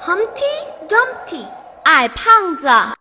Humpty Dumpty，矮胖子。